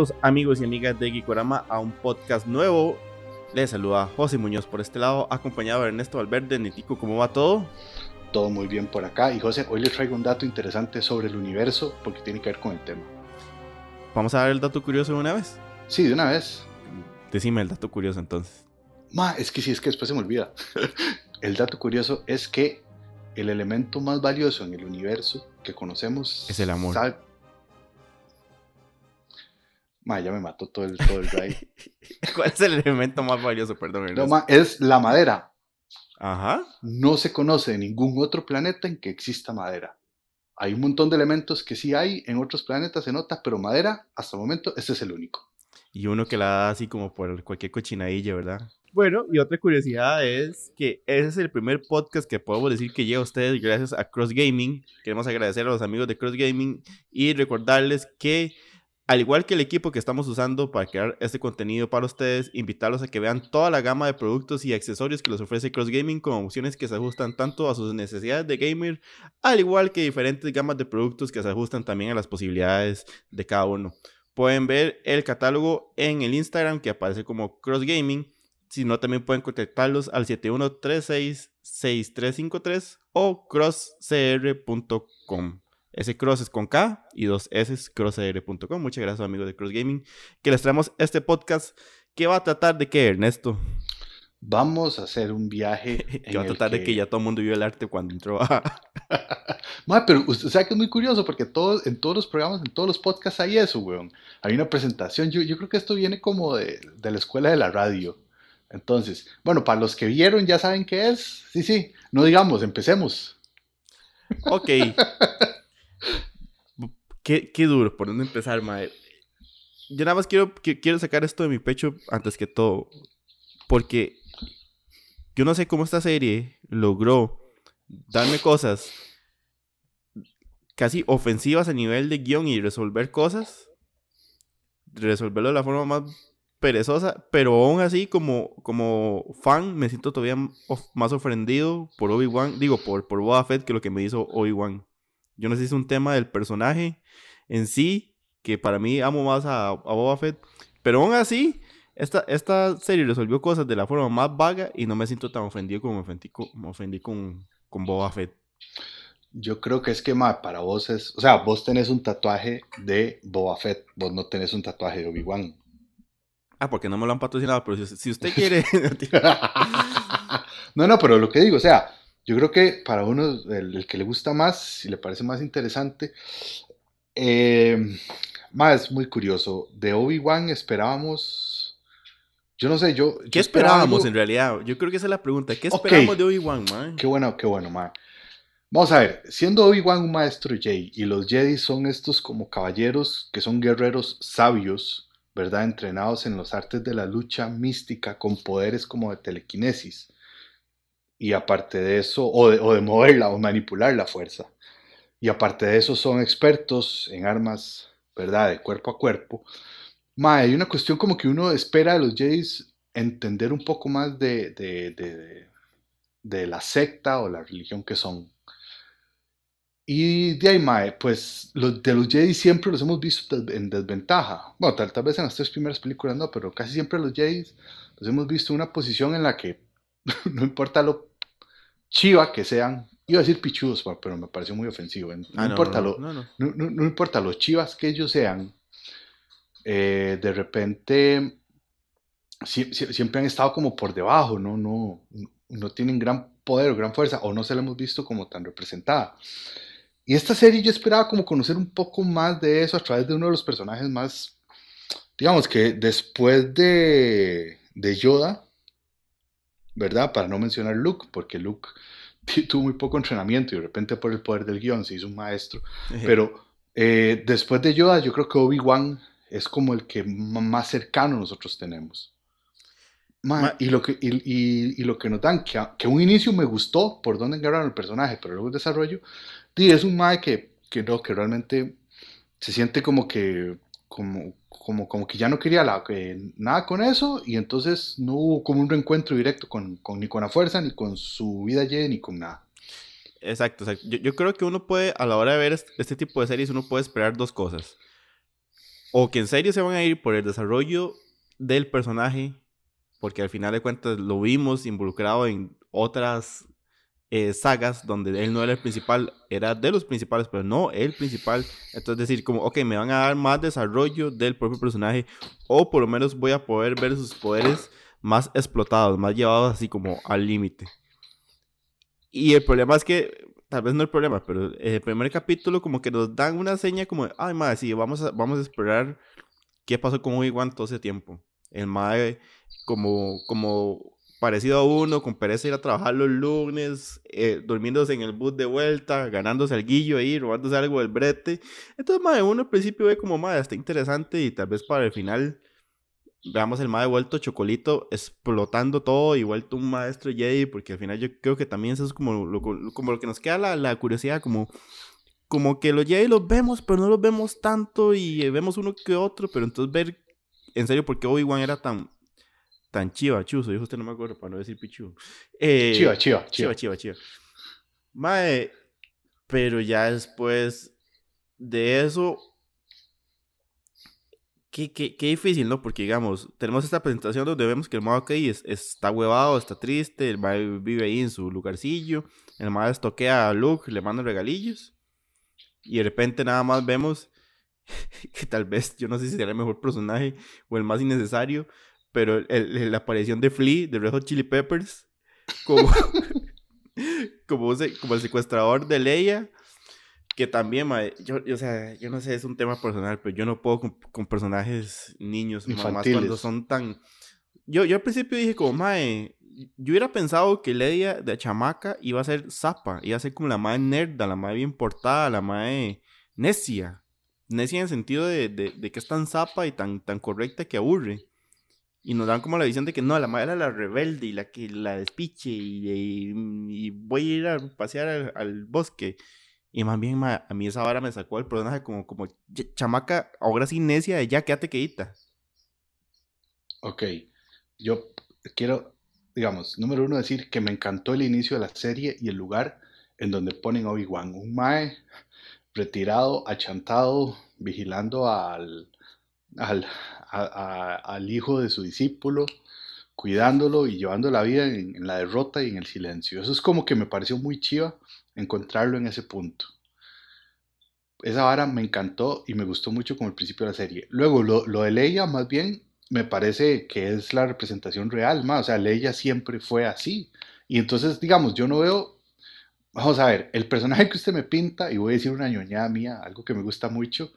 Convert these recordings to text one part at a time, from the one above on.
Bienvenidos amigos y amigas de Gikorama a un podcast nuevo. Les saluda José Muñoz por este lado, acompañado de Ernesto Valverde. Netico, ¿cómo va todo? Todo muy bien por acá. Y José, hoy les traigo un dato interesante sobre el universo porque tiene que ver con el tema. ¿Vamos a dar el dato curioso de una vez? Sí, de una vez. Decime el dato curioso entonces. Ma, es que sí, es que después se me olvida. el dato curioso es que el elemento más valioso en el universo que conocemos es el amor. Ma, ya me mató todo el, todo el ¿Cuál es el elemento más valioso? Perdón. No, ma, es la madera. Ajá. No se conoce de ningún otro planeta en que exista madera. Hay un montón de elementos que sí hay en otros planetas, se nota, pero madera, hasta el momento, ese es el único. Y uno que la da así como por cualquier cochinadilla, ¿verdad? Bueno, y otra curiosidad es que ese es el primer podcast que podemos decir que llega a ustedes gracias a Cross Gaming. Queremos agradecer a los amigos de Cross Gaming y recordarles que al igual que el equipo que estamos usando para crear este contenido para ustedes, invitarlos a que vean toda la gama de productos y accesorios que les ofrece Cross Gaming con opciones que se ajustan tanto a sus necesidades de gamer, al igual que diferentes gamas de productos que se ajustan también a las posibilidades de cada uno. Pueden ver el catálogo en el Instagram que aparece como Cross Gaming. Si no, también pueden contactarlos al 71366353 o crosscr.com. Ese cross es con K y dos S crossr.com. Muchas gracias, amigos de Cross Gaming, que les traemos este podcast que va a tratar de qué, Ernesto. Vamos a hacer un viaje. que va a tratar de que ya todo el mundo vio el arte cuando entró a. pero usted sabe que es muy curioso porque todos, en todos los programas, en todos los podcasts hay eso, weón. Hay una presentación. Yo, yo creo que esto viene como de, de la escuela de la radio. Entonces, bueno, para los que vieron ya saben qué es. Sí, sí. No digamos, empecemos. Ok. Qué, qué, duro, ¿por dónde empezar, mae? Yo nada más quiero, quiero sacar esto de mi pecho antes que todo. Porque yo no sé cómo esta serie logró darme cosas casi ofensivas a nivel de guion y resolver cosas. Resolverlo de la forma más perezosa, pero aún así como, como fan me siento todavía más ofendido por Obi-Wan, digo, por, por Boba Fett que lo que me hizo Obi-Wan. Yo no sé si es un tema del personaje en sí, que para mí amo más a, a Boba Fett, pero aún así, esta, esta serie resolvió cosas de la forma más vaga y no me siento tan ofendido como me ofendí, como ofendí con, con Boba Fett. Yo creo que es que para vos es, o sea, vos tenés un tatuaje de Boba Fett, vos no tenés un tatuaje de Obi-Wan. Ah, porque no me lo han patrocinado, pero si, usted quiere... no, no, pero lo que digo, o sea, yo creo que para uno, el, que le gusta más, si le parece más interesante, eh, más muy curioso. De Obi-Wan esperábamos. Yo no sé, yo. ¿Qué esperábamos en realidad? Yo creo que esa es la pregunta. ¿Qué esperábamos de Obi-Wan, man? Qué bueno, qué bueno, man. Vamos a ver, siendo Obi-Wan un maestro Jedi y los Jedi son estos como caballeros que son guerreros sabios, ¿verdad? Entrenados en los artes de la lucha mística con poderes como de telequinesis y aparte de eso, o de, moverla o manipular la fuerza. Y aparte de eso son expertos en armas, ¿verdad? De cuerpo a cuerpo. Ma, hay una cuestión como que uno espera de los Jays entender un poco más de, de, la secta o la religión que son. Y de ahí, mae, pues los, de los Jedi siempre los hemos visto en desventaja. Bueno, tal, tal, vez en las tres primeras películas no, pero casi siempre los Jedi los hemos visto en una posición en la que no importa lo chiva que sean, iba a decir pichudos, pero me pareció muy ofensivo. No, ah, importa, lo, no, importa los chivas que ellos sean, eh, de repente siempre han estado como por debajo, ¿no? No, no tienen gran poder o gran fuerza, o no se la hemos visto como tan representada. Y esta serie yo esperaba como conocer un poco más de eso a través de uno de los personajes más, digamos que después de, de Yoda, ¿verdad? Para no mencionar Luke, porque Luke tuvo muy poco entrenamiento y de repente por el poder del guion se hizo un maestro. Pero eh, después de Yoda, yo creo que Obi-Wan es como el que más cercano nosotros tenemos. y, lo que, y, lo que nos dan, que a, que un inicio me gustó por dónde agarraron el personaje, pero luego el desarrollo, es un Mae que, que no, que realmente se siente como que como, como, como que ya no quería la, nada con eso y entonces no hubo como un reencuentro directo con, con ni con la fuerza, ni con su vida Y ni con nada. Exacto, Yo, yo, creo que uno puede, a la hora de ver este, tipo de series, uno puede esperar dos cosas. o que en serio se van a ir por el desarrollo del personaje, porque al final de cuentas lo vimos involucrado en otras eh, sagas donde él no era el principal, era de los principales, pero no el principal. Entonces decir como, ok, me van a dar más desarrollo del propio personaje o por lo menos voy a poder ver sus poderes más explotados, más llevados así como al límite. Y el problema es que, tal vez no el problema, pero el primer capítulo como que nos dan una seña como, ay, madre, sí, vamos a, vamos a esperar qué pasó con Obi-Wan todo ese tiempo. El madre como, como parecido a uno, con pereza ir a trabajar los lunes, eh, durmiéndose en el bus de vuelta, ganándose el guillo ahí, robándose algo del brete. Entonces, madre, uno al principio ve como, madre, está interesante y tal vez para el final veamos el madre vuelto chocolito explotando todo y vuelto un maestro Jedi, porque al final yo creo que también eso es como lo, como lo que nos queda la, la curiosidad, como como que los Jedi los vemos, pero no los vemos tanto y vemos uno que otro, pero entonces ver en serio por qué Obi-Wan era tan tan chiva, chuzo, dijo usted no me acuerdo para no decir pichu. Eh, chiva, chiva, chiva, chiva, chiva. Mae, pero ya después de eso, qué, qué, qué, difícil, ¿no? Porque, digamos, tenemos esta presentación donde vemos que el Mae, ok, está huevado, está triste, el Mae vive ahí en su lugarcillo, el Mae toquea a Luke, le manda regalillos, y de repente nada más vemos que tal vez, yo no sé si será el mejor personaje o el más innecesario, pero el, la aparición de Flea, de Red Hot Chili Peppers, como, como, como el secuestrador de Leia, que también, yo, o sea, yo no sé, es un tema personal, pero yo no puedo con, personajes niños, más cuando son tan... Yo, yo al principio dije como, mae, yo hubiera pensado que Leia de chamaca iba a ser zapa, iba a ser como la mae nerda, la mae bien portada, la mae necia. Necia en el sentido de, de, de que es tan zapa y tan, tan correcta que aburre. Y nos dan como la visión de que no, la madre era la rebelde y la que la despiche y, voy a ir a pasear al, bosque. Y más bien a mí esa vara me sacó el personaje como, como chamaca, ahora sí necia de ya quédate quedita. Ok, yo quiero, digamos, número uno decir que me encantó el inicio de la serie y el lugar en donde ponen Obi-Wan. Un mae retirado, achantado, vigilando al, al, al hijo de su discípulo, cuidándolo y llevando la vida en, la derrota y en el silencio. Eso es como que me pareció muy chiva encontrarlo en ese punto. Esa vara me encantó y me gustó mucho como el principio de la serie. Luego, lo, de Leia, más bien, me parece que es la representación real, más. O sea, Leia siempre fue así. Y entonces, digamos, yo no veo. Vamos a ver, el personaje que usted me pinta, y voy a decir una ñoñada mía, algo que me gusta mucho,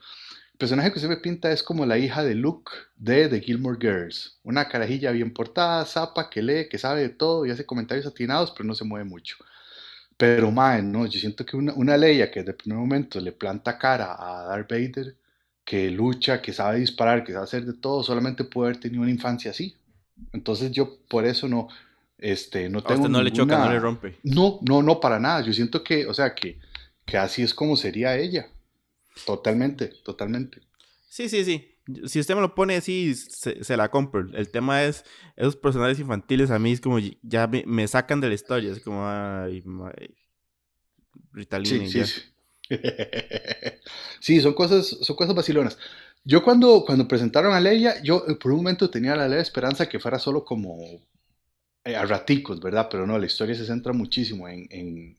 personaje que usted me pinta es como la hija de Luke de The Gilmore Girls. Una carajilla bien portada, zapa, que lee, que sabe de todo y hace comentarios atinados, pero no se mueve mucho. Pero, mae, no, yo siento que una, una Leia que desde el primer momento le planta cara a Darth Vader, que lucha, que sabe disparar, que sabe hacer de todo, solamente puede haber tenido una infancia así. Entonces yo por eso no, este, no tengo no le choca, no le rompe. No, no, no, para nada. Yo siento que, o sea, que, que así es como sería ella. Totalmente, totalmente. Sí, sí, sí. Si usted me lo pone así, se, la compro. El tema es, esos personajes infantiles a mí es como, ya me, sacan de la historia. Es como, ay, Sí, sí, sí. sí, son cosas, son cosas vacilonas. Yo cuando, cuando presentaron a Leia, yo eh, por un momento tenía la leve esperanza que fuera solo como eh, a raticos, ¿verdad? Pero no, la historia se centra muchísimo en, en,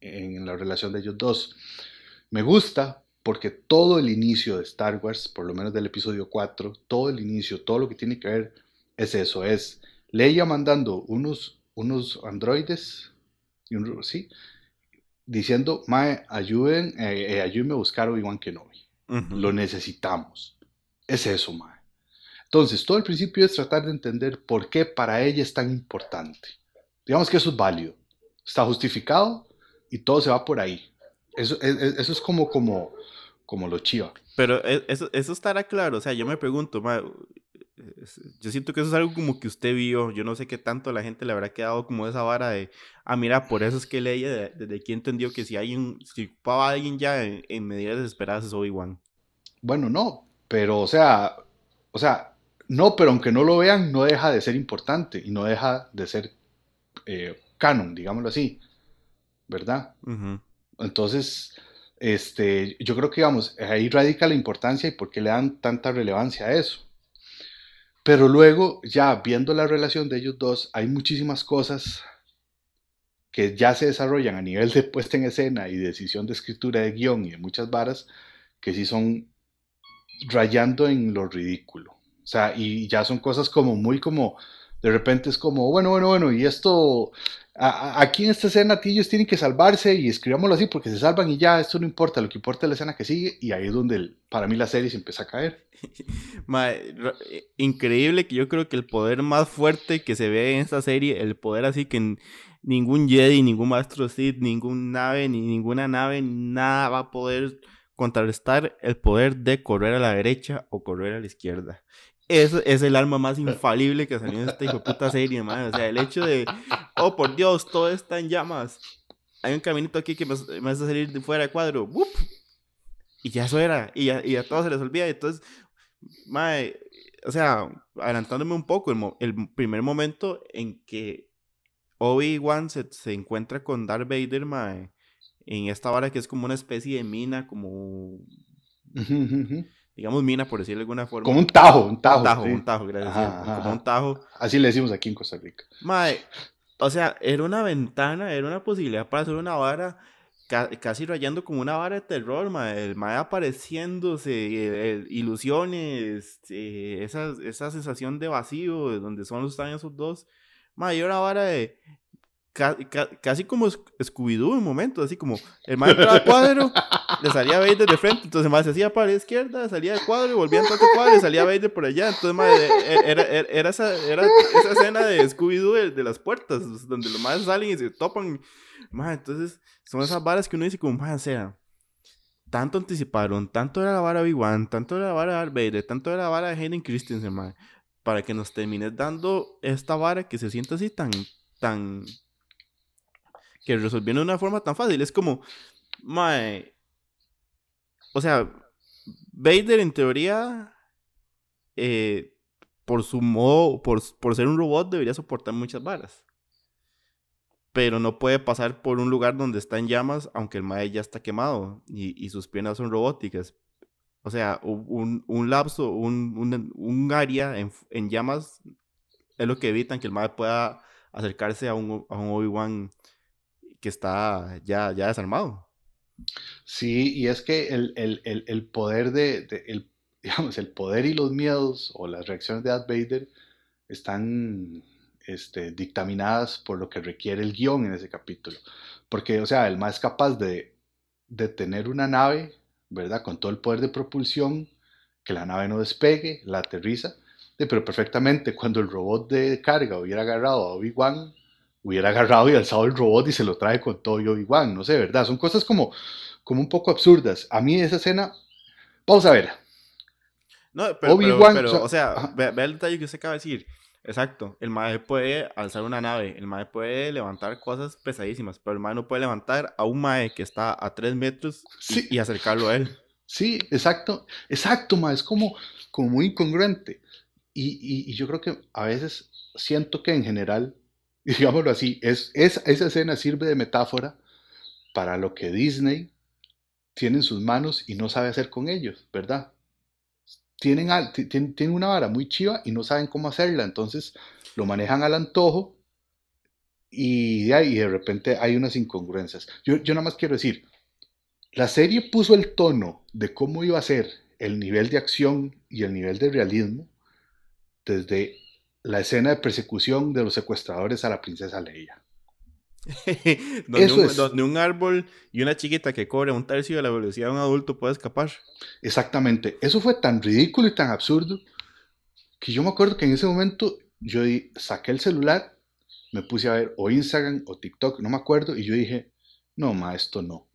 en la relación de ellos dos. Me gusta porque todo el inicio de Star Wars, por lo menos del episodio 4, todo el inicio, todo lo que tiene que ver es eso, es Leia mandando unos, unos androides, ¿sí? diciendo, Mae, ayuden, eh, eh, ayúdenme a buscar Obi-Wan Kenobi. Lo necesitamos. Es eso, Mae. Entonces, todo el principio es tratar de entender por qué para ella es tan importante. Digamos que eso es válido, está justificado y todo se va por ahí. Eso, eso es como, como, como lo chiva. Pero e, eso, eso estará claro, o sea, yo me pregunto, yo siento que eso es algo como que usted vio, yo no sé qué tanto la gente le habrá quedado como esa vara de, ah, mira, por eso es que leía, desde aquí entendió que si hay un, si ocupaba a alguien ya en, medidas desesperadas es Obi-Wan. Bueno, no, pero o sea, o sea, no, pero aunque no lo vean, no deja de ser importante y no deja de ser eh, canon, digámoslo así, ¿verdad? Entonces, Este, yo creo que, digamos, ahí radica la importancia y por qué le dan tanta relevancia a eso. Pero luego, ya viendo la relación de ellos dos, hay muchísimas cosas que ya se desarrollan a nivel de puesta en escena y decisión de escritura de guion y de muchas varas, que sí son rayando en lo ridículo. O sea, y ya son cosas como muy como, de repente es como, bueno, bueno, bueno, y esto, aquí en esta escena ellos tienen que salvarse y escribámoslo así porque se salvan y ya, esto no importa, lo que importa es la escena que sigue y ahí es donde para mí la serie se empieza a caer. Eh, increíble que yo creo que el poder más fuerte que se ve en esta serie, el poder así que ningún Jedi, ningún Maestro Sith, ningún nave, ni ninguna nave, nada va a poder contrarrestar el poder de correr a la derecha o correr a la izquierda. Eso es el arma más infalible que salió en esta hijo puta serie, man. O sea, el hecho de, oh por Dios, todo está en llamas. Hay un caminito aquí que me, me hace salir de fuera de cuadro. Y ya eso era. Y ya, y todo se les olvida. Entonces, mae, o sea, adelantándome un poco, el, el primer momento en que Obi-Wan se, se, encuentra con Darth Vader, mae, en esta vara que es como una especie de mina, como digamos mina, por decirlo de alguna forma. Como un tajo, un tajo. Un tajo, un tajo, gracias. como un tajo. Así le decimos aquí en Costa Rica. Mae, o sea, era una ventana, era una posibilidad para hacer una vara casi rayando como una vara de terror, mae. El mae apareciéndose, ilusiones, eh, esa, esa sensación de vacío, de donde son los están esos dos. Mae, una vara de casi como Scooby-Doo en un momento, así como el maestro al cuadro, le salía Vader de frente, entonces más se hacía para la izquierda, salía del cuadro y volvía a otro cuadro y salía Vader por allá, entonces e, era, era, esa, era esa escena de Scooby-Doo de, las puertas, donde los más salen y se topan, más entonces son esas varas que uno dice como, más o sea, tanto anticiparon, tanto era la vara Big-Wan, tanto era la vara de Vader, tanto era la vara de Hayden Christensen, man, para que nos termines dando esta vara que se sienta así tan, tan que resolvieron de una forma tan fácil. Es como, mae, o sea, Vader en teoría, eh, por su modo, por, por ser un robot, debería soportar muchas balas. Pero no puede pasar por un lugar donde está en llamas, aunque el mae ya está quemado y, sus piernas son robóticas. O sea, un, un lapso, un, un, un área en, en, llamas es lo que evitan que el mae pueda acercarse a un, a un Obi-Wan que está ya, ya desarmado. Sí, y es que el, el, el, poder de, el, digamos, el poder y los miedos o las reacciones de Darth Vader están este, dictaminadas por lo que requiere el guion en ese capítulo. Porque, o sea, el más capaz de, de tener una nave, ¿verdad? Con todo el poder de propulsión, que la nave no despegue, la aterriza, pero perfectamente cuando el robot de carga hubiera agarrado a Obi-Wan hubiera agarrado y alzado el robot y se lo trae con todo y Obi-Wan, no sé, ¿verdad? Son cosas como, como un poco absurdas. A mí esa escena, vamos a ver. No, pero, Obi-Wan, o sea, ve, el detalle que usted acaba de decir. Exacto, el mae puede alzar una nave, el mae puede levantar cosas pesadísimas, pero el mae no puede levantar a un mae que está a tres metros y, acercarlo a él. Sí, exacto, exacto, mae, es como, como muy incongruente. Y, y, yo creo que a veces siento que en general digámoslo así, es, esa escena sirve de metáfora para lo que Disney tiene en sus manos y no sabe hacer con ellos, ¿verdad? Tienen, tienen, una vara muy chiva y no saben cómo hacerla, entonces lo manejan al antojo y de repente hay unas incongruencias. Yo, yo nada más quiero decir, la serie puso el tono de cómo iba a ser el nivel de acción y el nivel de realismo desde la escena de persecución de los secuestradores a la princesa Leia. donde, un, donde, un, árbol y una chiquita que corre un tercio de la velocidad de un adulto puede escapar. Exactamente. Eso fue tan ridículo y tan absurdo que yo me acuerdo que en ese momento yo saqué el celular, me puse a ver o Instagram o TikTok, no me acuerdo, y yo dije, no, ma, esto no.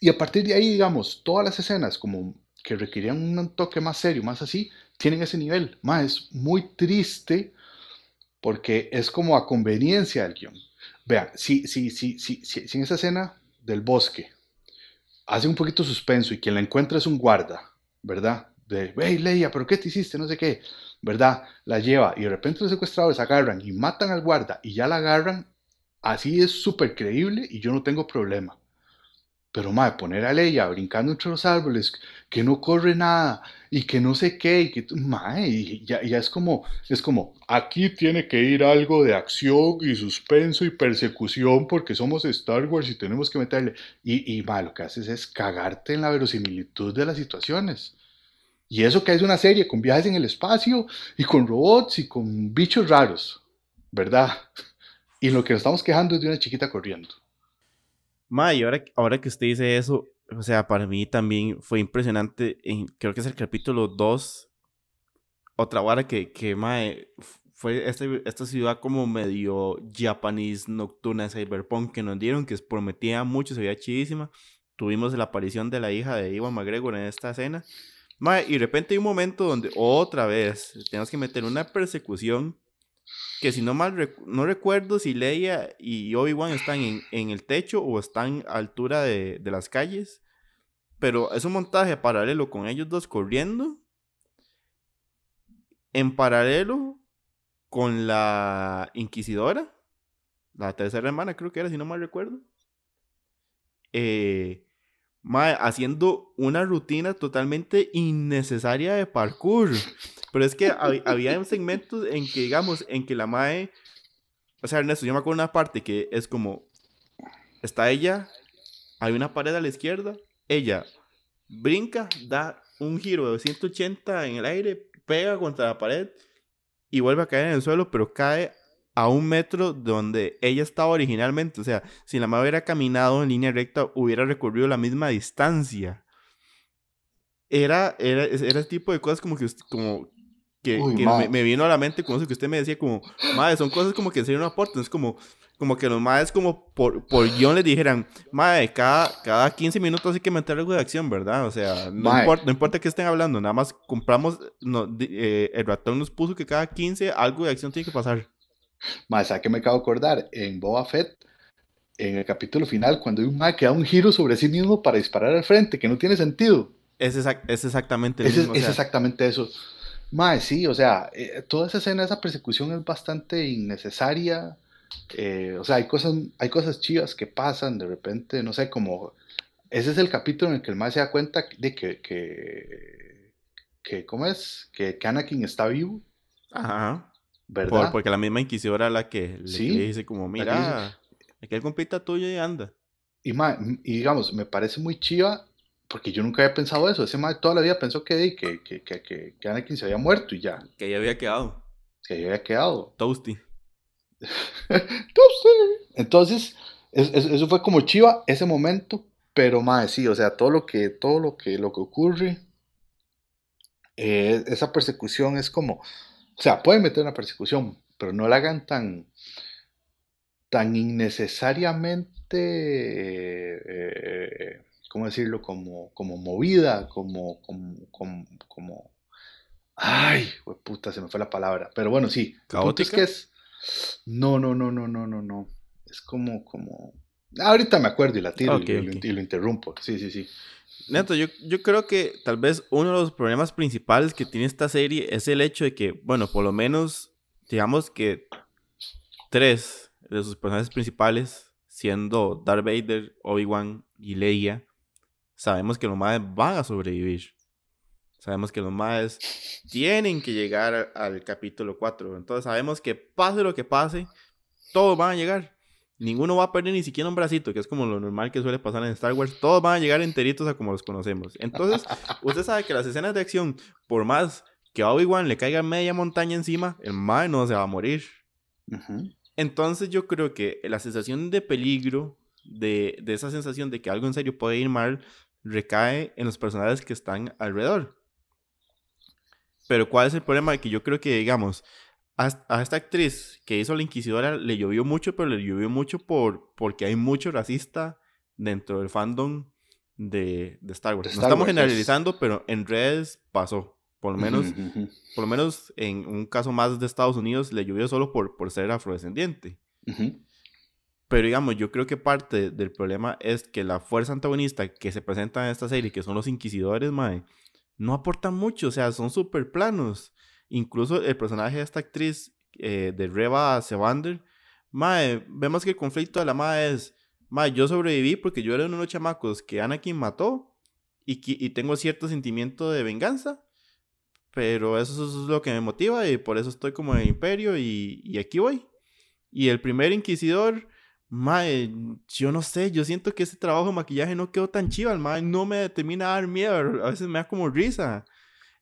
Y a partir de ahí, digamos, todas las escenas como que requerían un toque más serio, más así, tienen ese nivel. Ma, es muy triste porque es como a conveniencia del guion. Vean, si, si, si, si, si, en esa escena del bosque hace un poquito suspenso y quien la encuentra es un guarda, ¿verdad? De, hey Leia, pero ¿qué te hiciste? No sé qué, ¿verdad? La lleva y de repente los secuestradores agarran y matan al guarda y ya la agarran, así es súper creíble y yo no tengo problema. Pero, mae, poner a Leia brincando entre los árboles, que no corre nada y que no sé qué, y que, mae, ya, ya es como, es como, aquí tiene que ir algo de acción y suspenso y persecución porque somos Star Wars y tenemos que meterle. Y, y mae, lo que haces es cagarte en la verosimilitud de las situaciones. Y eso que es una serie con viajes en el espacio y con robots y con bichos raros, ¿verdad? Y lo que nos estamos quejando es de una chiquita corriendo. Ma, y ahora, ahora que usted dice eso, o sea, para mí también fue impresionante, creo que es el capítulo 2, otra vara que, que fue este, esta ciudad como medio japonés nocturna cyberpunk que nos dieron, que prometía mucho, se veía chidísima. Tuvimos la aparición de la hija de Iwan McGregor en esta escena. y de repente hay un momento donde otra vez tenemos que meter una persecución que si no mal no recuerdo si Leia y Obi-Wan están en, en, el techo o están a altura de, de, las calles. Pero es un montaje paralelo con ellos dos corriendo. En paralelo con la Inquisidora. La tercera hermana creo que era, si no mal recuerdo. Eh, haciendo una rutina totalmente innecesaria de parkour. Pero es que había segmentos en que, digamos, en que la Mae. O sea, Ernesto, yo me acuerdo una parte que es como. Está ella, hay una pared a la izquierda, ella brinca, da un giro de 180 en el aire, pega contra la pared y vuelve a caer en el suelo, pero cae a un metro donde ella estaba originalmente. O sea, si la madre hubiera caminado en línea recta, hubiera recorrido la misma distancia. Era, era, era el tipo de cosas como que, como que, me, vino a la mente con eso que usted me decía, como, madre, son cosas como que en serio no aportan. Es como, como que los madres, como por, por guion les dijeran, madre, cada, cada 15 minutos hay que meter algo de acción, ¿verdad? O sea, no, importa, no importa que estén hablando, nada más compramos, no, eh, el ratón nos puso que cada 15 algo de acción tiene que pasar. Más, ¿sabes que me acabo de acordar? En Boba Fett, en el capítulo final, cuando hay un que da un giro sobre sí mismo para disparar al frente, que no tiene sentido. Es, es exactamente es, Es exactamente eso. Mae, sí, o sea, eh, toda esa escena, esa persecución es bastante innecesaria. Eh, o sea, hay cosas, hay cosas chivas que pasan de repente, no sé, como... Ese es el capítulo en el que el Mae se da cuenta de que, que, que ¿cómo es? Que, que Anakin está vivo. Ajá. ¿Verdad? porque la misma inquisidora la que le, dice como, mira, aquel compita tuyo y anda. Y, y digamos, me parece muy chiva porque yo nunca había pensado eso. Ese mae toda la vida pensó que, que, que, que, que Anakin se había muerto y ya. Que ya había quedado. Que ya había quedado. Toasty. Toasty. Entonces, eso fue como chiva ese momento, pero más sí, o sea, todo lo que, todo lo que, lo que ocurre, eh, esa persecución es como, o sea, pueden meter una persecución, pero no la hagan tan, tan innecesariamente, eh, ¿cómo decirlo? Como, como movida, como, como, como, ay, puta, se me fue la palabra. Pero bueno, sí. ¿Caótica? Es que es, no, no, no, no, no, no, no. Es como, como, ahorita me acuerdo y la tiro y, y, lo interrumpo. Sí, sí, sí. Neto, yo, yo creo que tal vez uno de los problemas principales que tiene esta serie es el hecho de que, bueno, por lo menos, digamos que tres de sus personajes principales, siendo Darth Vader, Obi-Wan y Leia, sabemos que los madres van a sobrevivir. Sabemos que los madres tienen que llegar al capítulo 4. Entonces sabemos que pase lo que pase, todos van a llegar. Ninguno va a perder ni siquiera un bracito, que es como lo normal que suele pasar en Star Wars. Todos van a llegar enteritos a como los conocemos. Entonces, usted sabe que las escenas de acción, por más que a Obi-Wan le caiga media montaña encima, el mae no se va a morir. Entonces, yo creo que la sensación de peligro, de, de esa sensación de que algo en serio puede ir mal, recae en los personajes que están alrededor. Pero, ¿cuál es el problema? Que yo creo que, digamos, a, esta actriz que hizo la Inquisidora le llovió mucho, pero le llovió mucho por, porque hay mucho racista dentro del fandom de, de Star Wars. no estamos generalizando, pero en redes pasó. Por lo menos, por lo menos en un caso más de Estados Unidos le llovió solo por, por ser afrodescendiente. Pero digamos, yo creo que parte del problema es que la fuerza antagonista que se presenta en esta serie, que son los inquisidores, mae, no aportan mucho, o sea, son súper planos. Incluso el personaje de esta actriz, eh, de Reba Sevander, mae, vemos que el conflicto de la madre es, Ma, yo sobreviví porque yo era uno de los chamacos que Anakin mató y, y tengo cierto sentimiento de venganza. Pero eso es lo que me motiva y por eso estoy como en el imperio y, y aquí voy. Y el primer inquisidor, mae, yo no sé, yo siento que ese trabajo de maquillaje no quedó tan chido, mae no me termina a dar miedo, a veces me da como risa.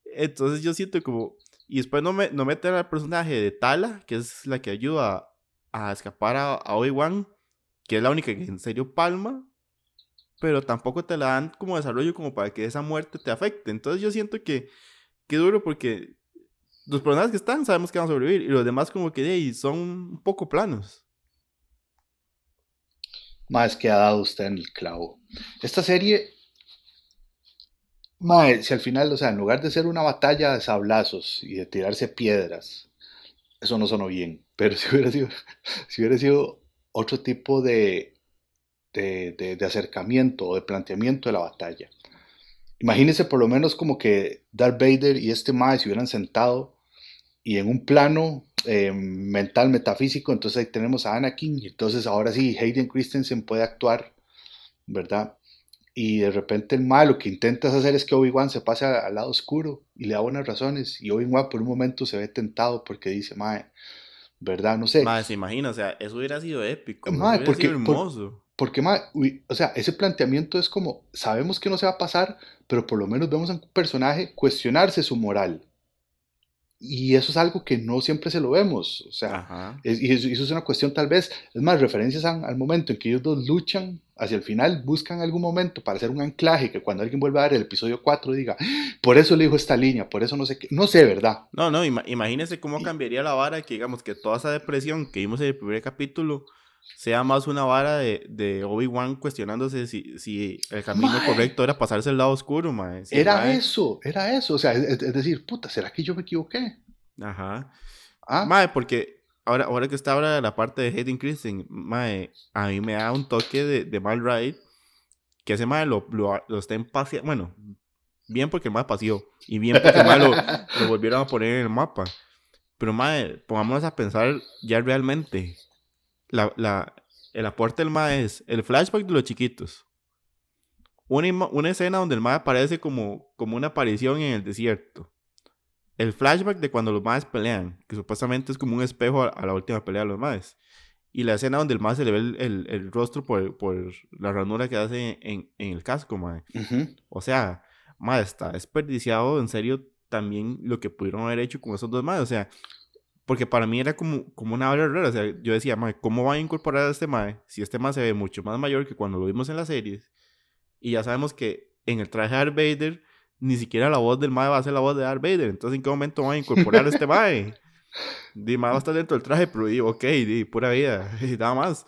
Entonces yo siento como... Y después no, me, no al personaje de Tala, que es la que ayuda a, escapar a, a Obi-Wan, que es la única que en serio palma, pero tampoco te la dan como desarrollo como para que esa muerte te afecte. Entonces yo siento que qué duro porque los personajes que están sabemos que van a sobrevivir y los demás como que son un poco planos. Más que ha dado usted en el clavo. Esta serie, mae, si al final, o sea, en lugar de ser una batalla de sablazos y de tirarse piedras, eso no sonó bien. Pero si hubiera sido, si hubiera sido otro tipo de, de, de, acercamiento o de planteamiento de la batalla, Imagínense por lo menos como que Darth Vader y este Mae se hubieran sentado y en un plano eh, mental, metafísico, entonces ahí tenemos a Anakin entonces ahora sí Hayden Christensen puede actuar, ¿verdad? Y de repente el Mae lo que intentas hacer es que Obi-Wan se pase al lado oscuro y le da buenas razones y Obi-Wan por un momento se ve tentado porque dice, Mae, ¿verdad? No sé. Mae, se imagina, o sea, eso hubiera sido épico, mae, porque, hermoso. Porque, o sea, ese planteamiento es como, sabemos que no se va a pasar, pero por lo menos vemos a un personaje cuestionarse su moral. Y eso es algo que no siempre se lo vemos. O sea, y eso, es una cuestión tal vez, es más, referencias al momento en que ellos dos luchan hacia el final, buscan algún momento para hacer un anclaje que cuando alguien vuelva a ver el episodio 4 diga, por eso le dijo esta línea, por eso no sé qué, no sé, ¿verdad? No, no, imagínese cómo cambiaría la vara que digamos que toda esa depresión que vimos en el primer capítulo sea más una vara de, de Obi-Wan cuestionándose si, si el camino correcto era pasarse al lado oscuro, mae. era eso, era eso. O sea, es, decir, puta, ¿será que yo me equivoqué? Ajá. ¿Ah? Mae, porque ahora, ahora que está ahora la parte de Hayden Christensen, mae, a mí me da un toque de, de Mal Ride que ese mae lo, lo, lo está en Bueno, bien porque el mae paseó y bien porque el mae lo, lo volvieron a poner en el mapa. Pero mae, pongámonos a pensar ya realmente la, la, el aporte del MAE es el flashback de los chiquitos. Una, una escena donde el MAE aparece como, como una aparición en el desierto. El flashback de cuando los MAEs pelean, que supuestamente es como un espejo a, la última pelea de los MAEs. Y la escena donde el MAE se le ve el, el, rostro por, por, la ranura que hace en, en el casco, MAE. O sea, MAE está desperdiciado en serio también lo que pudieron haber hecho con esos dos MAEs. O sea, porque para mí era como, como una hora rara. O sea, yo decía, mae, ¿cómo va a incorporar a este mae si este mae se ve mucho más mayor que cuando lo vimos en las series? Y ya sabemos que en el traje de Darth Vader, ni siquiera la voz del mae va a ser la voz de Darth Vader. Entonces, ¿en qué momento va a incorporar a este mae? Di, mae va a estar dentro del traje, pero digo, ok, di, pura vida, y nada más.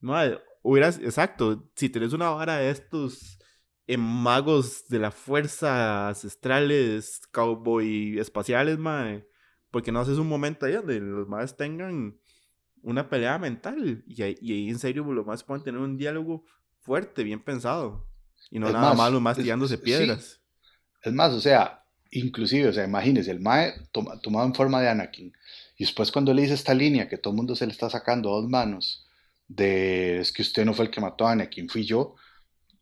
Mae, hubieras, exacto, si tenés una vara de estos eh, magos de la fuerza ancestrales, cowboy espaciales, mae porque no haces un momento ahí donde los más tengan una pelea mental y ahí, y ahí en serio los más pueden tener un diálogo fuerte, bien pensado. Y no nada más, los más tirándose piedras. Es más, o sea, inclusive, o sea, imagínese, el Mae tomado en forma de Anakin. Y después cuando le dice esta línea que todo el mundo se le está sacando a dos manos, de es que usted no fue el que mató a Anakin, fui yo.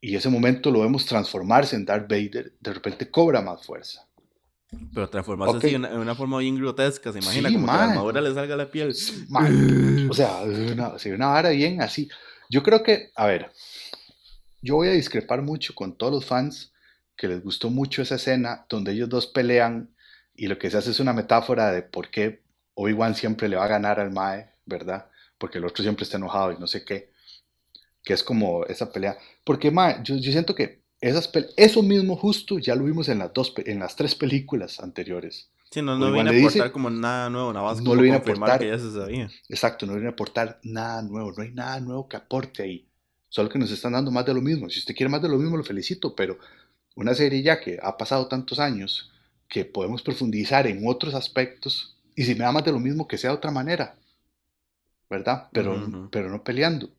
Y ese momento lo vemos transformarse en Darth Vader, de repente cobra más fuerza. Pero transformarse así en una, forma bien grotesca, se imagina, como que la armadura le salga la piel. o sea, una, una vara bien así. Yo creo que, a ver, yo voy a discrepar mucho con todos los fans que les gustó mucho esa escena donde ellos dos pelean y lo que se hace es una metáfora de por qué Obi-Wan siempre le va a ganar al Mae, ¿verdad? Porque el otro siempre está enojado y no sé qué. Que es como esa pelea. Porque, Mae, yo, yo siento que eso mismo justo ya lo vimos en las, dos, en las tres películas anteriores. Sí, no, no viene a aportar como nada nuevo, nada más no le viene a aportar, que ya se sabía. Exacto, no viene a aportar nada nuevo, no hay nada nuevo que aporte ahí. Solo que nos están dando más de lo mismo. Si usted quiere más de lo mismo, lo felicito, pero una serie ya que ha pasado tantos años que podemos profundizar en otros aspectos y si me da más de lo mismo, que sea de otra manera, ¿verdad? Pero, pero no peleando.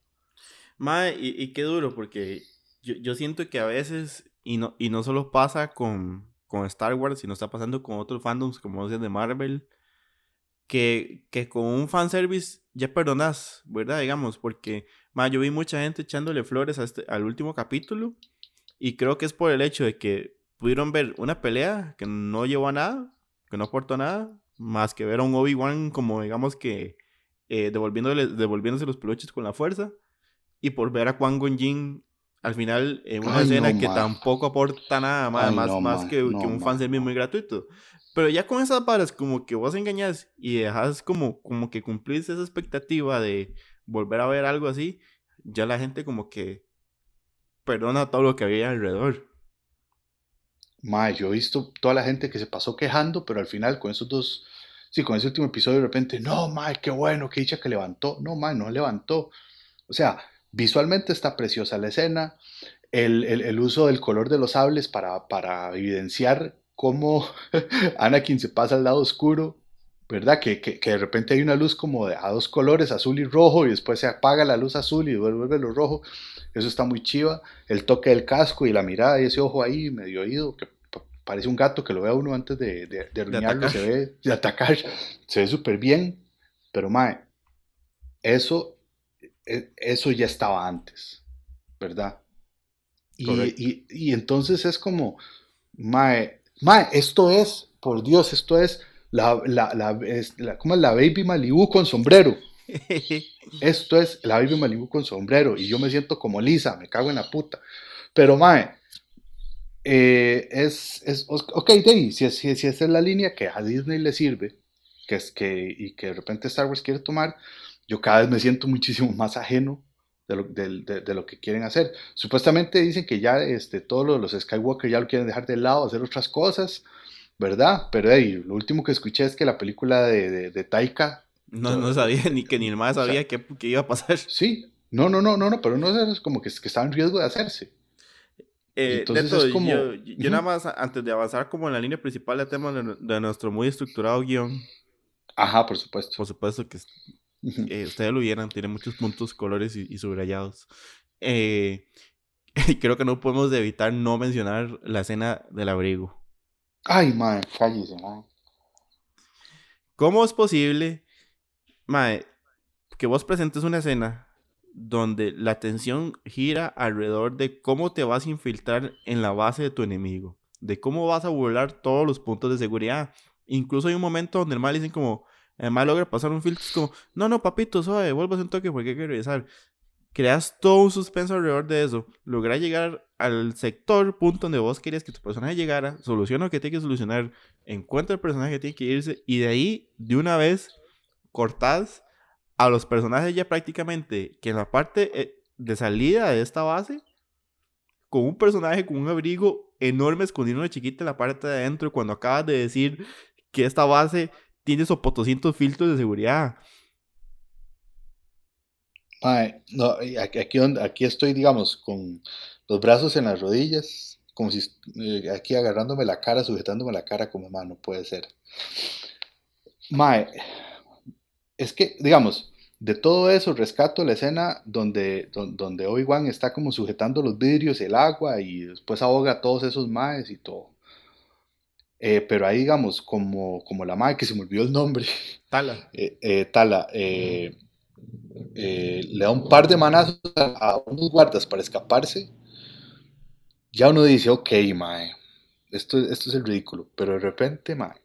Mae, y, y qué duro, porque yo, yo siento que a veces, y no, y no solo pasa con, con Star Wars, sino está pasando con otros fandoms, como dicen de Marvel, que, que con un fanservice ya perdonas, ¿verdad? Digamos, porque ma, yo vi mucha gente echándole flores a este, al último capítulo y creo que es por el hecho de que pudieron ver una pelea que no llevó a nada, que no aportó nada, más que ver a un Obi-Wan como digamos que eh, devolviéndose los peluches con la fuerza y por ver a Quan Gon Jin al final en una escena que tampoco aporta nada más, más, más que, que, un fanservice muy gratuito. Pero ya con esas varas como que vos engañas y dejas como, como que cumplís esa expectativa de volver a ver algo así, ya la gente como que perdona todo lo que había alrededor. Mae, yo he visto toda la gente que se pasó quejando, pero al final con esos dos, sí, con ese último episodio de repente, no, mae, qué bueno, qué dicha que levantó. No, mae, no levantó. O sea, visualmente está preciosa la escena, el, el, el uso del color de los sables para, para evidenciar cómo Anakin se pasa al lado oscuro, ¿verdad? Que, que, que, de repente hay una luz como de, a dos colores, azul y rojo, y después se apaga la luz azul y vuelve lo rojo. Eso está muy chiva. El toque del casco y la mirada y ese ojo ahí medio oído, que parece un gato que lo vea uno antes de, de, de, se ve, de atacar, se ve súper bien. Pero, mae, eso, eso ya estaba antes, ¿verdad? Y, y, y, entonces es como, mae, Mae, esto es, por Dios, esto es la, la, la, es la, ¿cómo es la Baby Malibu con sombrero. esto es la Baby Malibu con sombrero. Y yo me siento como Lisa, me cago en la puta. Pero, Mae, eh, es, es, ok, Dave, si, si, si esa es la línea que a Disney le sirve, que es que, y que de repente Star Wars quiere tomar, yo cada vez me siento muchísimo más ajeno de lo, de, de, lo, que quieren hacer. Supuestamente dicen que ya este, todos los Skywalker ya lo quieren dejar de lado, hacer otras cosas, ¿verdad? Pero hey, lo último que escuché es que la película de, de, Taika... No, no sabía, ni que ni el más sabía qué, iba a pasar. Sí, no, no, no, no, no, pero no es como que, que está en riesgo de hacerse. Eh, Entonces es como... Yo, yo nada más, antes de avanzar como en la línea principal del tema de, de nuestro muy estructurado guion. Ajá, por supuesto. Por supuesto que eh, ustedes lo vieran, tiene muchos puntos, colores y, subrayados. Eh, creo que no podemos evitar no mencionar la escena del abrigo. Ay, madre, cállese, madre. ¿Cómo es posible, madre, que vos presentes una escena donde la atención gira alrededor de cómo te vas a infiltrar en la base de tu enemigo? De cómo vas a burlar todos los puntos de seguridad. Incluso hay un momento donde el mal dicen como, Además logra pasar un filtro, es como, no, no, papito, suave, vuelvas un toque porque que regresar. Creas todo un suspenso alrededor de eso. Logra llegar al sector, punto donde vos querías que tu personaje llegara, soluciona lo que tiene que solucionar, encuentra el personaje que tiene que irse, y de ahí, de una vez, cortás a los personajes ya prácticamente que en la parte eh, de salida de esta base, con un personaje con un abrigo enorme escondido de chiquita en la parte de adentro, cuando acabas de decir que esta base tiene esos potosientos filtros de seguridad. Ay, no, aquí, aquí estoy, digamos, con los brazos en las rodillas, como si eh, aquí agarrándome la cara, sujetándome la cara como mano, puede ser. Mae, es que, digamos, de todo eso rescato la escena donde, donde, Obi-Wan está como sujetando los vidrios, el agua y después ahoga todos esos maes y todo. Eh, pero ahí, digamos, como, como la madre que se me olvidó el nombre. Tala. Eh, eh, Tala. le da un par de manazos a, unos guardas para escaparse. Ya uno dice, ok, mae. Esto, esto es el ridículo. Pero de repente, mae.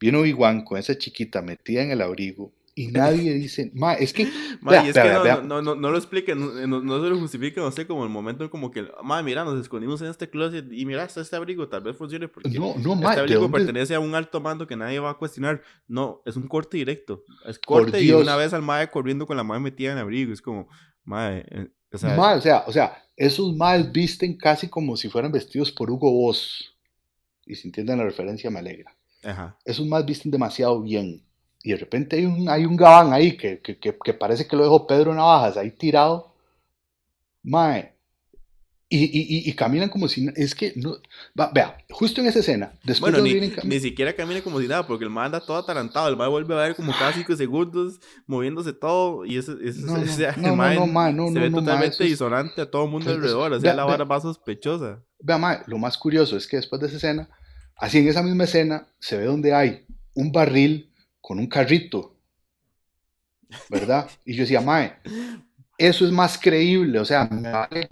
Viene Obi-Wan con esa chiquita metida en el abrigo y nadie dice, ma, es que, ma, es que no, no, no, no, lo expliquen, no, no, se lo justifiquen, no sé, como el momento como que, ma, mira, nos escondimos en este closet y mira, está este abrigo, tal vez funcione porque no, no, ma, este abrigo pertenece a un alto mando que nadie va a cuestionar. No, es un corte directo, es corte y una vez al mae corriendo con la madre metida en abrigo, es como, ma, eh, o sea, ma, o sea, o sea, esos maes visten casi como si fueran vestidos por Hugo Boss, y si entienden la referencia me alegra. Ajá. Esos maes visten demasiado bien y de repente hay un, hay un gabán ahí que, que, que, parece que lo dejó Pedro Navajas ahí tirado. Mae. Y, y, y, caminan como si. Es que. No, vea, justo en esa escena. Después bueno, ni, ni, siquiera camina como si nada, porque el mae anda todo atarantado. El mae vuelve a ver como cada cinco segundos, moviéndose todo. Y eso, eso no, no, el mae se ve totalmente disonante a todo el mundo alrededor. O sea, la vara más sospechosa. Vea, mae, lo más curioso es que después de esa escena, así en esa misma escena, se ve donde hay un barril con un carrito, ¿verdad? Y yo decía, mae, eso es más creíble, o sea, me vale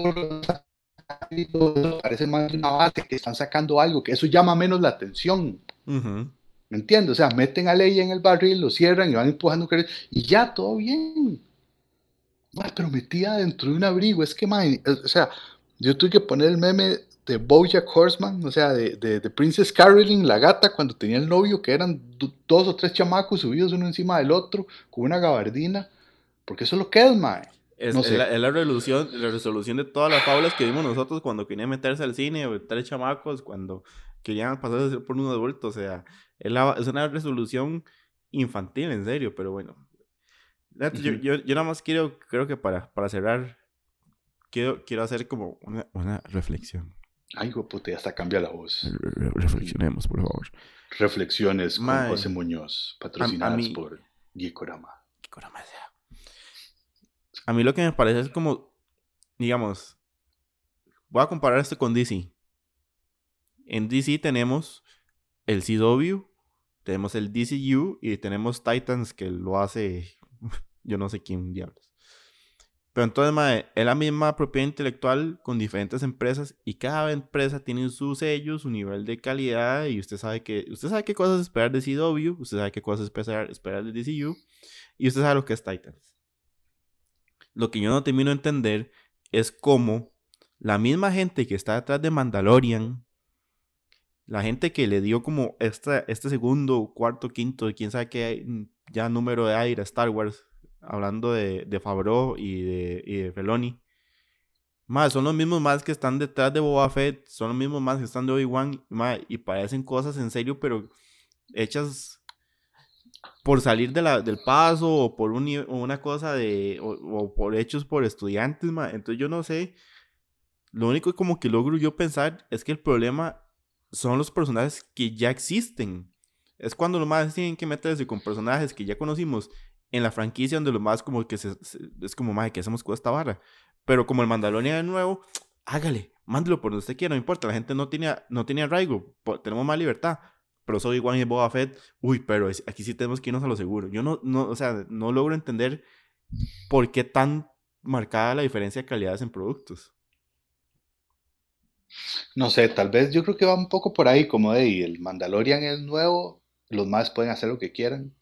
parece más una base que están sacando algo, que eso llama menos la atención. ¿Me entiendes? O sea, meten a Leia en el barril, lo cierran y van empujando y ya, todo bien. pero metía dentro de un abrigo, es que, mae, o sea, yo tuve que poner el meme de Bojack Horseman, o sea, de, de, Princess Carolyn, la gata, cuando tenía el novio, que eran dos o tres chamacos subidos uno encima del otro, con una gabardina, porque eso es lo que es, mae. Es, la, resolución, la resolución de todas las fábulas que vimos nosotros cuando querían meterse al cine, tres chamacos, cuando querían pasarse por un adulto, o sea, es, es, una resolución infantil, en serio, pero bueno. Yo, yo, yo, nada más quiero, creo que para, para cerrar, quiero, quiero hacer como una, una reflexión. Ay, puta, hasta cambia la voz. reflexionemos, por favor. Reflexiones con José Muñoz, patrocinadas por Gikorama. Gikorama A mí lo que me parece es como, digamos, voy a comparar esto con DC. En DC tenemos el CW, tenemos el DCU y tenemos Titans que lo hace yo no sé quién diablos. Pero entonces, mae, es la misma propiedad intelectual con diferentes empresas y cada empresa tiene su sello, su nivel de calidad y usted sabe que usted sabe qué cosas esperar de CW, usted sabe qué cosas esperar, esperar de DCU y usted sabe lo que es Titans. Lo que yo no termino de entender es cómo la misma gente que está detrás de Mandalorian, la gente que le dio como esta, este segundo, cuarto, quinto, quién sabe qué ya número de aire a Star Wars, hablando de, de Favreau y de, y de Feloni. Más, son los mismos más que están detrás de Boba Fett, son los mismos más que están de Obi-Wan, y parecen cosas en serio, pero hechas por salir de la, del paso o por una cosa de, o, por hechos por estudiantes, entonces yo no sé, lo único como que logro yo pensar es que el problema son los personajes que ya existen. Es cuando los más tienen que meterse con personajes que ya conocimos en la franquicia donde lo más como que se, es como, más que hacemos con esta barra? Pero como el Mandalorian de nuevo, hágale, mándelo por donde usted quiera, no importa, la gente no tiene, no tiene arraigo, tenemos más libertad. Pero soy igual y Boba Fett, uy, pero aquí sí tenemos que irnos a lo seguro. Yo no, no, o sea, no logro entender por qué tan marcada la diferencia de calidades en productos. No sé, tal vez yo creo que va un poco por ahí, como de el Mandalorian es nuevo, los más pueden hacer lo que quieran.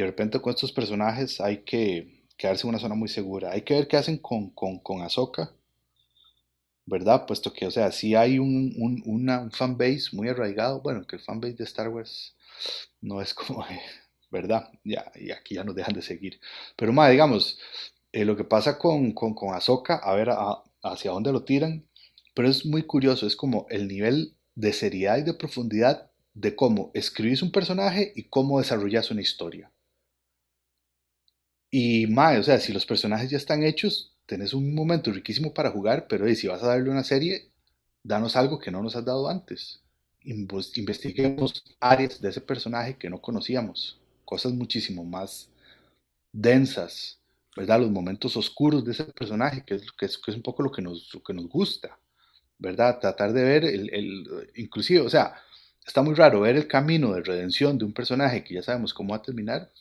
De repente con estos personajes hay que quedarse en una zona muy segura. Hay que ver qué hacen con, con, con Ahsoka, ¿verdad? Puesto que, o sea, sí hay un, un, una, fanbase muy arraigado. Bueno, que el fanbase de Star Wars no es como, ¿verdad? Ya, y aquí ya nos dejan de seguir. Pero, más, digamos, eh, lo que pasa con, con, con Ahsoka, a ver hacia dónde lo tiran. Pero es muy curioso, es como el nivel de seriedad y de profundidad de cómo escribís un personaje y cómo desarrollas una historia. Y más, o sea, si los personajes ya están hechos, tenés un momento riquísimo para jugar, pero si vas a darle una serie, danos algo que no nos has dado antes. Investiguemos áreas de ese personaje que no conocíamos, cosas muchísimo más densas, ¿verdad? Los momentos oscuros de ese personaje, que es, que es, un poco lo que, nos, que nos gusta, ¿verdad? Tratar de ver el, el, inclusive, o sea, está muy raro ver el camino de redención de un personaje que ya sabemos cómo va a terminar,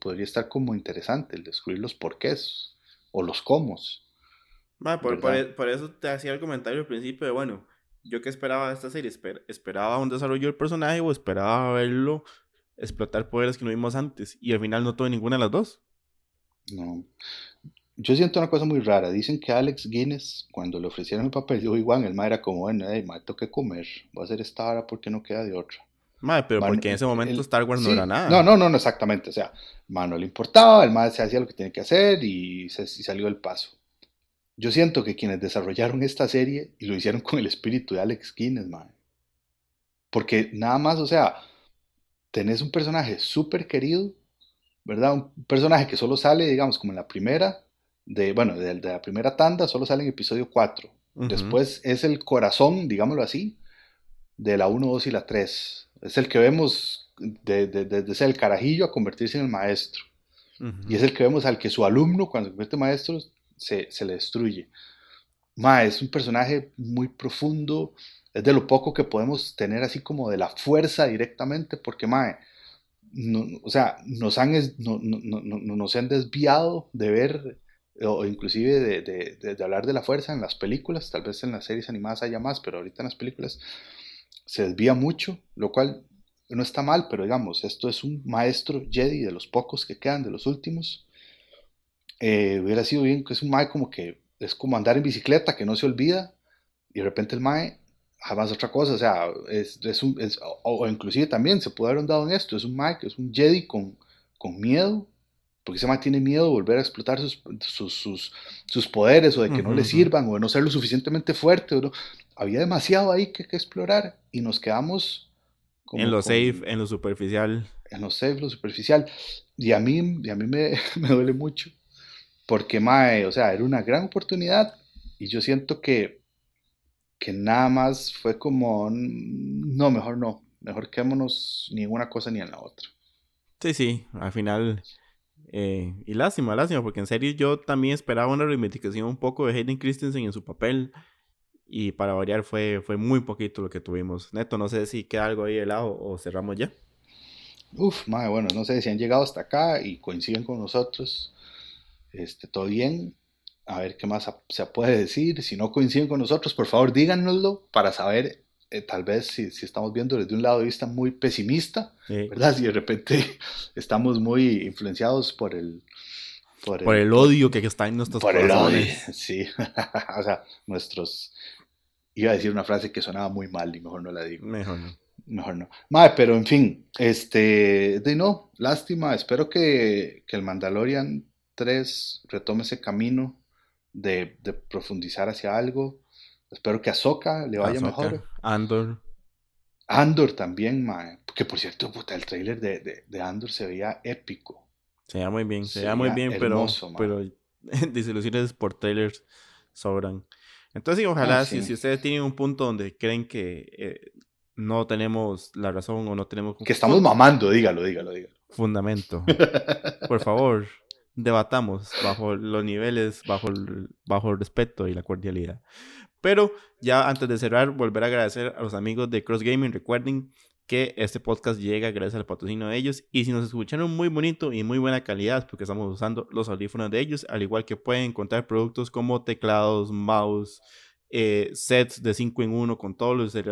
podría estar como interesante el descubrir los porqués o los cómo. E, por, eso te hacía el comentario al principio de, bueno, yo que esperaba de esta serie, esperaba un desarrollo del personaje o esperaba verlo explotar poderes que no vimos antes y al final no tuve ninguna de las dos. No. Yo siento una cosa muy rara. Dicen que Alex Guinness, cuando le ofrecieron el papel de Obi-Wan, el ma era como, bueno, hey, ma, tengo que comer. Voy a hacer esta hora porque no queda de otra. Madre, pero porque en ese momento Star Wars no era nada. No, no, no, no, exactamente. O sea, ma no le importaba, el ma se hacía lo que tenía que hacer y, se, salió del paso. Yo siento que quienes desarrollaron esta serie y lo hicieron con el espíritu de Alex Guinness, madre. Porque nada más, o sea, tenés un personaje súper querido, ¿verdad? Un personaje que solo sale, digamos, como en la primera, de, bueno, de, la primera tanda solo sale en episodio 4. Después es el corazón, digámoslo así, de la 1, 2 y la 3. Es el que vemos desde de, ser el carajillo a convertirse en el maestro. Y es el que vemos al que su alumno, cuando se convierte en maestro, se, se le destruye. Ma, es un personaje muy profundo, es de lo poco que podemos tener así como de la fuerza directamente, porque Mae, o sea, nos han, no, nos han desviado de ver o inclusive de, de, de, hablar de la fuerza en las películas, tal vez en las series animadas haya más, pero ahorita en las películas se desvía mucho, lo cual no está mal, pero digamos, esto es un maestro Jedi de los pocos que quedan, de los últimos. Eh, hubiera sido bien que es un mae como que es como andar en bicicleta, que no se olvida, y de repente el mae jamás otra cosa, o sea, es, es o, inclusive también se puede haber andado en esto, es un mae que es un Jedi con, con miedo, porque ese mae tiene miedo de volver a explotar sus, sus, sus, poderes o de que no le sirvan o de no ser lo suficientemente fuerte. ¿no? Había demasiado ahí que, que explorar y nos quedamos en lo safe, en lo superficial. En lo safe, lo superficial. Y a mí, y a mí me, me duele mucho. Porque, mae, o sea, era una gran oportunidad. Y yo siento que, que nada más fue como, no, mejor no. Mejor quedémonos ni en una cosa ni en la otra. Sí, sí, al final. Eh, y lástima, lástima, porque en serio yo también esperaba una reivindicación un poco de Hayden Christensen en su papel. Y para variar fue, fue muy poquito lo que tuvimos. Neto, no sé si queda algo ahí de lado o cerramos ya. Uf, madre, bueno, no sé si han llegado hasta acá y coinciden con nosotros. Este, todo bien. A ver qué más se puede decir. Si no coinciden con nosotros, por favor díganoslo para saber eh, tal vez si, si, estamos viendo desde un lado de vista muy pesimista, ¿verdad? Si de repente estamos muy influenciados por el, por el, odio que está en nuestros por El odio, sí. o sea, nuestros Iba a decir una frase que sonaba muy mal y mejor no la digo. Mejor no. Mejor no. Madre, pero en fin, este, de no, lástima. Espero que, que el Mandalorian 3 retome ese camino de, de profundizar hacia algo. Espero que a Ahsoka le vaya mejor. Andor. Andor también, mae. Que por cierto, puta, el trailer de, de, de Andor se veía épico. Se veía muy bien, se, veía muy bien, pero, pero desilusiones por trailers sobran. Entonces, ojalá, ah, Si, si, ustedes tienen un punto donde creen que eh, no tenemos la razón o no tenemos... Que estamos mamando, dígalo, dígalo, dígalo. Fundamento. Por favor, debatamos bajo los niveles, bajo el, bajo el respeto y la cordialidad. Pero ya antes de cerrar, volver a agradecer a los amigos de Cross Gaming. Recuerden que este podcast llega gracias al patrocinio de ellos. Y si nos escucharon muy bonito y muy buena calidad, porque estamos usando los audífonos de ellos, al igual que pueden encontrar productos como teclados, mouse, eh, sets de 5 en 1 con todos los,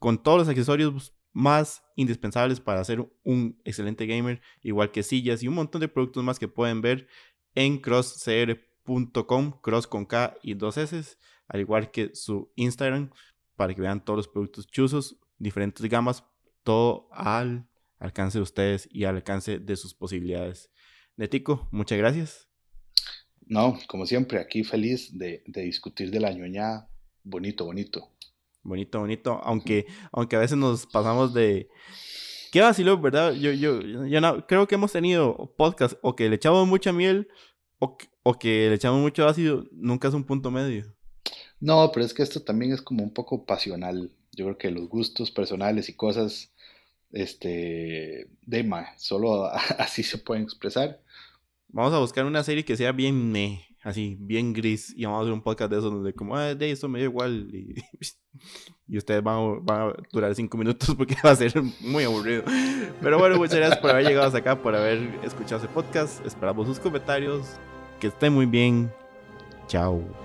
con todos los accesorios más indispensables para ser un excelente gamer, igual que sillas y un montón de productos más que pueden ver en crosscr.com, cross con K y dos S, al igual que su Instagram, para que vean todos los productos chuzos, diferentes gamas todo al alcance de ustedes y al alcance de sus posibilidades. Netico, muchas gracias. No, como siempre, aquí feliz de, discutir de la ñoña. Bonito, bonito. Bonito, bonito. Aunque, aunque a veces nos pasamos de. Qué vacilo, ¿verdad? Yo, yo, yo no, creo que hemos tenido podcast o que le echamos mucha miel o, o que le echamos mucho ácido. Nunca es un punto medio. No, pero es que esto también es como un poco pasional. Yo creo que los gustos personales y cosas este, de solo así se pueden expresar. Vamos a buscar una serie que sea bien me, así, bien gris, y vamos a hacer un podcast de eso donde como, ah, de eso me da igual, y, ustedes van, van, a durar cinco minutos porque va a ser muy aburrido. Pero bueno, muchas gracias por haber llegado hasta acá, por haber escuchado ese podcast, esperamos sus comentarios, que estén muy bien, chao.